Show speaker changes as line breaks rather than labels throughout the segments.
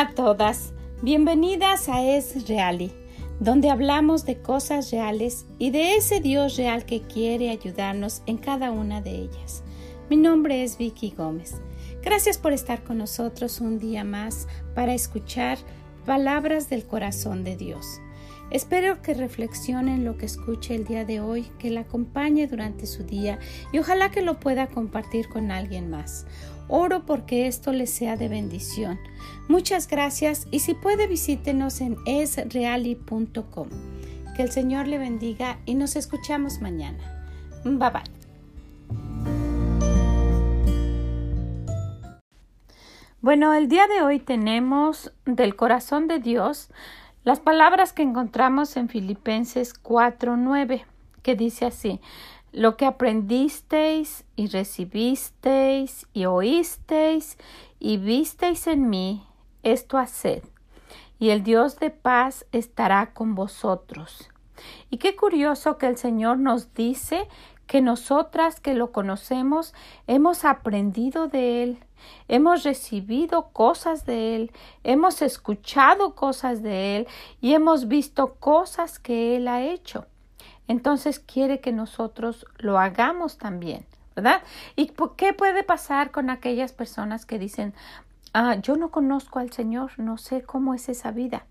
A todas, bienvenidas a Es Reali, donde hablamos de cosas reales y de ese Dios real que quiere ayudarnos en cada una de ellas. Mi nombre es Vicky Gómez. Gracias por estar con nosotros un día más para escuchar palabras del corazón de Dios. Espero que reflexionen lo que escuche el día de hoy, que la acompañe durante su día y ojalá que lo pueda compartir con alguien más. Oro porque esto les sea de bendición. Muchas gracias y si puede visítenos en esreali.com. Que el Señor le bendiga y nos escuchamos mañana. Bye bye. Bueno, el día de hoy tenemos del corazón de Dios las palabras que encontramos en Filipenses 4:9, que dice así: Lo que aprendisteis y recibisteis y oísteis y visteis en mí, esto haced, y el Dios de paz estará con vosotros. Y qué curioso que el Señor nos dice que nosotras que lo conocemos hemos aprendido de Él, hemos recibido cosas de Él, hemos escuchado cosas de Él y hemos visto cosas que Él ha hecho. Entonces quiere que nosotros lo hagamos también, ¿verdad? ¿Y qué puede pasar con aquellas personas que dicen, ah, yo no conozco al Señor, no sé cómo es esa vida?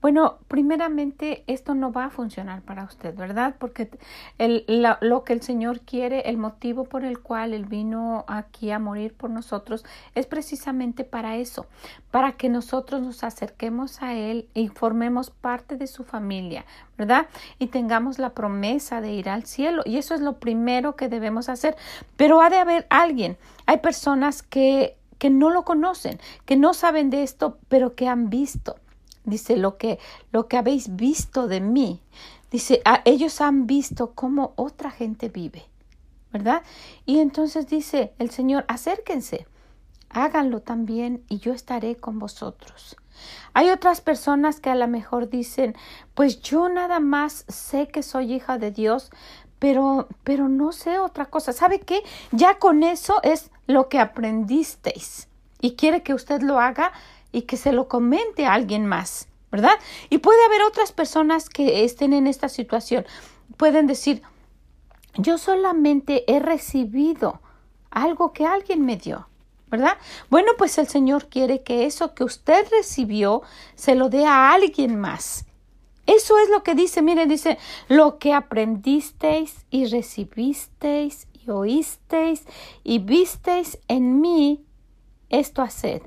Bueno, primeramente esto no va a funcionar para usted, ¿verdad? Porque el, lo que el Señor quiere, el motivo por el cual Él vino aquí a morir por nosotros, es precisamente para eso, para que nosotros nos acerquemos a Él y formemos parte de su familia, ¿verdad? Y tengamos la promesa de ir al cielo. Y eso es lo primero que debemos hacer. Pero ha de haber alguien. Hay personas que que no lo conocen, que no saben de esto, pero que han visto. Dice, lo que, lo que habéis visto de mí. Dice, ellos han visto cómo otra gente vive, ¿verdad? Y entonces dice el Señor, acérquense, háganlo también y yo estaré con vosotros. Hay otras personas que a lo mejor dicen, pues yo nada más sé que soy hija de Dios, pero, pero no sé otra cosa. ¿Sabe qué? Ya con eso es lo que aprendisteis y quiere que usted lo haga y que se lo comente a alguien más, ¿verdad? Y puede haber otras personas que estén en esta situación. Pueden decir, yo solamente he recibido algo que alguien me dio, ¿verdad? Bueno, pues el Señor quiere que eso que usted recibió se lo dé a alguien más. Eso es lo que dice, miren, dice, lo que aprendisteis y recibisteis y oísteis y visteis en mí, esto haced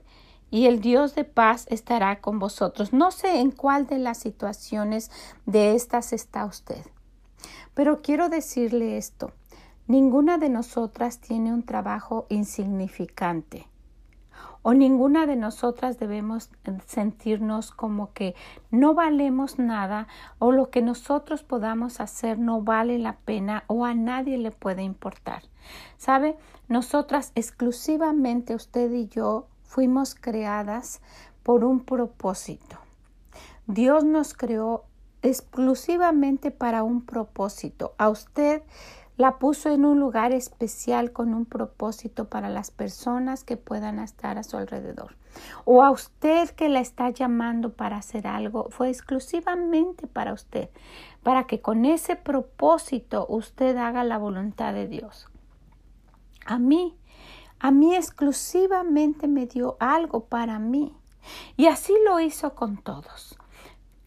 y el Dios de paz estará con vosotros. No sé en cuál de las situaciones de estas está usted, pero quiero decirle esto. Ninguna de nosotras tiene un trabajo insignificante o ninguna de nosotras debemos sentirnos como que no valemos nada o lo que nosotros podamos hacer no vale la pena o a nadie le puede importar. ¿Sabe? Nosotras exclusivamente usted y yo fuimos creadas por un propósito. Dios nos creó exclusivamente para un propósito. A usted la puso en un lugar especial con un propósito para las personas que puedan estar a su alrededor. O a usted que la está llamando para hacer algo, fue exclusivamente para usted, para que con ese propósito usted haga la voluntad de Dios. A mí a mí exclusivamente me dio algo para mí. Y así lo hizo con todos.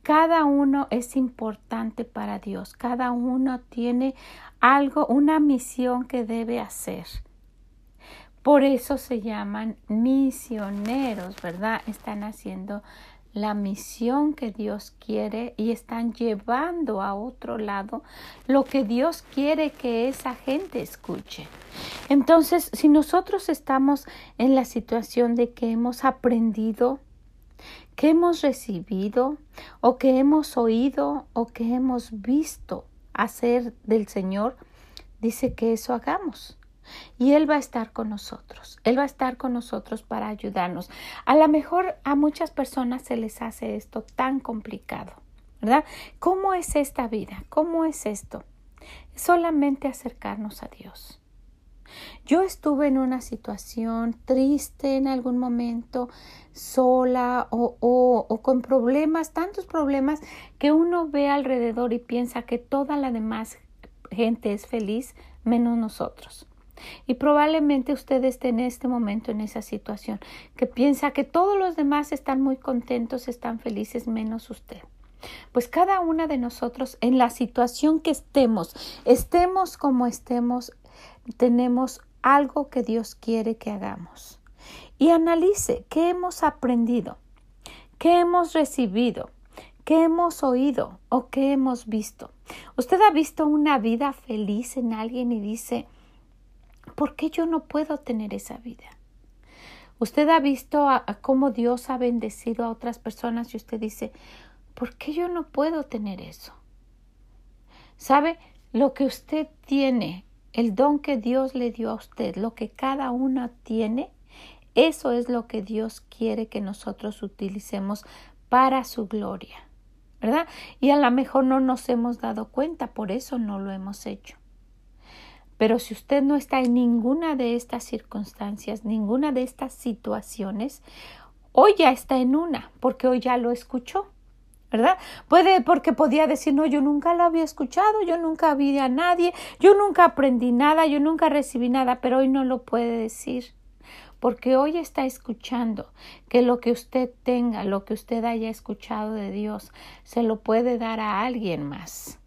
Cada uno es importante para Dios. Cada uno tiene algo, una misión que debe hacer. Por eso se llaman misioneros, ¿verdad? Están haciendo la misión que Dios quiere y están llevando a otro lado lo que Dios quiere que esa gente escuche. Entonces, si nosotros estamos en la situación de que hemos aprendido, que hemos recibido o que hemos oído o que hemos visto hacer del Señor, dice que eso hagamos. Y Él va a estar con nosotros. Él va a estar con nosotros para ayudarnos. A lo mejor a muchas personas se les hace esto tan complicado, ¿verdad? ¿Cómo es esta vida? ¿Cómo es esto? Solamente acercarnos a Dios. Yo estuve en una situación triste en algún momento, sola o, o, con problemas, tantos problemas que uno ve alrededor y piensa que toda la demás gente es feliz menos nosotros. Y probablemente usted esté en este momento en esa situación, que piensa que todos los demás están muy contentos, están felices menos usted. Pues cada una de nosotros, en la situación que estemos, estemos como estemos, tenemos algo que Dios quiere que hagamos. Y analice qué hemos aprendido, qué hemos recibido, qué hemos oído o qué hemos visto. Usted ha visto una vida feliz en alguien y dice, ¿por qué yo no puedo tener esa vida? Usted ha visto cómo Dios ha bendecido a otras personas y usted dice, ¿por qué yo no puedo tener eso? ¿Sabe? Lo que usted tiene, el don que Dios le dio a usted, lo que cada uno tiene, eso es lo que Dios quiere que nosotros utilicemos para su gloria. ¿Verdad? Y a lo mejor no nos hemos dado cuenta, por eso no lo hemos hecho. Pero si usted no está en ninguna de estas circunstancias, ninguna de estas situaciones, hoy ya está en una, porque hoy ya lo escuchó. ¿verdad? Puede porque podía decir, no, yo nunca lo había escuchado, yo nunca vi a nadie, yo nunca aprendí nada, yo nunca recibí nada, pero hoy no lo puede decir. Porque hoy está escuchando que lo que usted tenga, lo que usted haya escuchado de Dios, se lo puede dar a alguien más.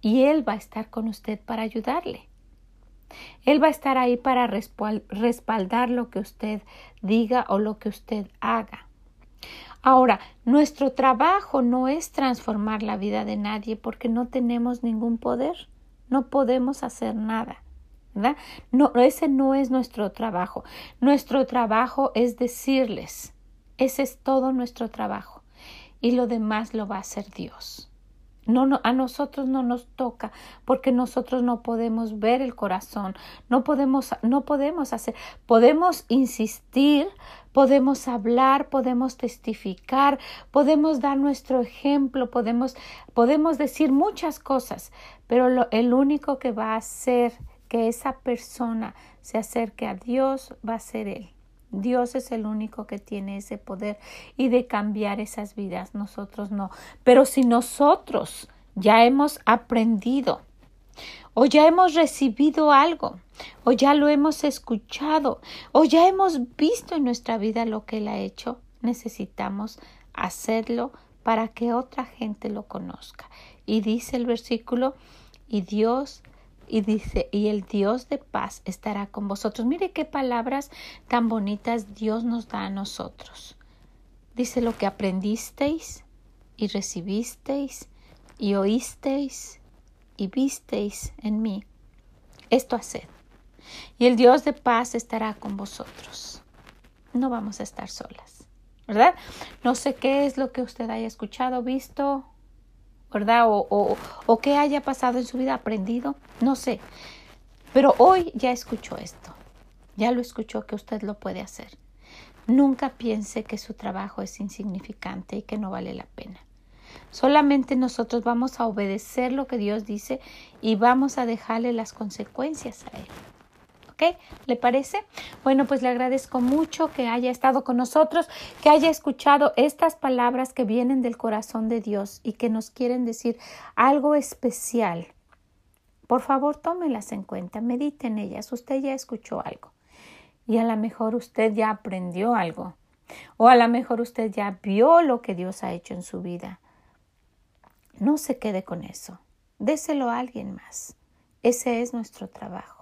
Y Él va a estar con usted para ayudarle. Él va a estar ahí para respaldar lo que usted diga o lo que usted haga. Ahora, nuestro trabajo no es transformar la vida de nadie porque no tenemos ningún poder, no podemos hacer nada. ¿verdad? No, ese no es nuestro trabajo. Nuestro trabajo es decirles, ese es todo nuestro trabajo y lo demás lo va a hacer Dios. No, no, a nosotros no nos toca porque nosotros no podemos ver el corazón, no podemos, no podemos hacer, podemos insistir, podemos hablar, podemos testificar, podemos dar nuestro ejemplo, podemos, podemos decir muchas cosas, pero lo, el único que va a hacer que esa persona se acerque a Dios va a ser Él. Dios es el único que tiene ese poder y de cambiar esas vidas, nosotros no. Pero si nosotros ya hemos aprendido o ya hemos recibido algo, o ya lo hemos escuchado, o ya hemos visto en nuestra vida lo que Él ha hecho, necesitamos hacerlo para que otra gente lo conozca. Y dice el versículo, y Dios y dice, y el Dios de paz estará con vosotros. Mire qué palabras tan bonitas Dios nos da a nosotros. Dice lo que aprendisteis y recibisteis y oísteis y visteis en mí. Esto haced. Y el Dios de paz estará con vosotros. No vamos a estar solas, ¿verdad? No sé qué es lo que usted haya escuchado, visto ¿verdad? O, o, que haya pasado en su vida, aprendido, no sé. Pero hoy ya escuchó esto, ya lo escuchó que usted lo puede hacer. Nunca piense que su trabajo es insignificante y que no vale la pena. Solamente nosotros vamos a obedecer lo que Dios dice y vamos a dejarle las consecuencias a Él. ¿Le parece? Bueno, pues le agradezco mucho que haya estado con nosotros, que haya escuchado estas palabras que vienen del corazón de Dios y que nos quieren decir algo especial. Por favor, tómelas en cuenta, medite en ellas. Usted ya escuchó algo y a lo mejor usted ya aprendió algo o a lo mejor usted ya vio lo que Dios ha hecho en su vida. No se quede con eso. Déselo a alguien más. Ese es nuestro trabajo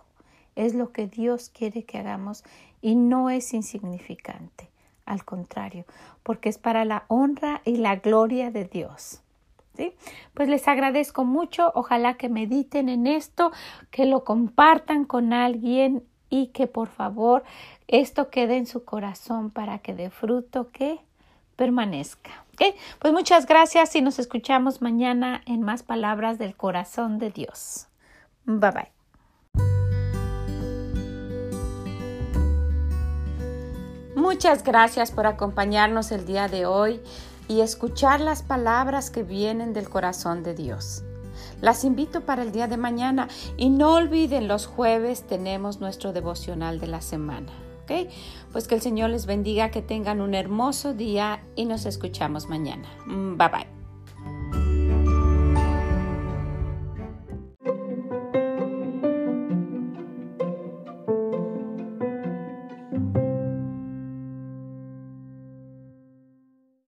es lo que Dios quiere que hagamos y no es insignificante, al contrario, porque es para la honra y la gloria de Dios. ¿Sí? Pues les agradezco mucho, ojalá que mediten en esto, que lo compartan con alguien y que por favor esto quede en su corazón para que de fruto que permanezca. Pues muchas gracias y nos escuchamos mañana en más palabras del corazón de Dios. Bye bye. Muchas gracias por acompañarnos el día de hoy y escuchar las palabras que vienen del corazón de Dios. Las invito para el día de mañana y no olviden los jueves tenemos nuestro devocional de la semana. ¿ok? Pues que el Señor les bendiga, que tengan un hermoso día y nos escuchamos mañana. Mm, bye bye.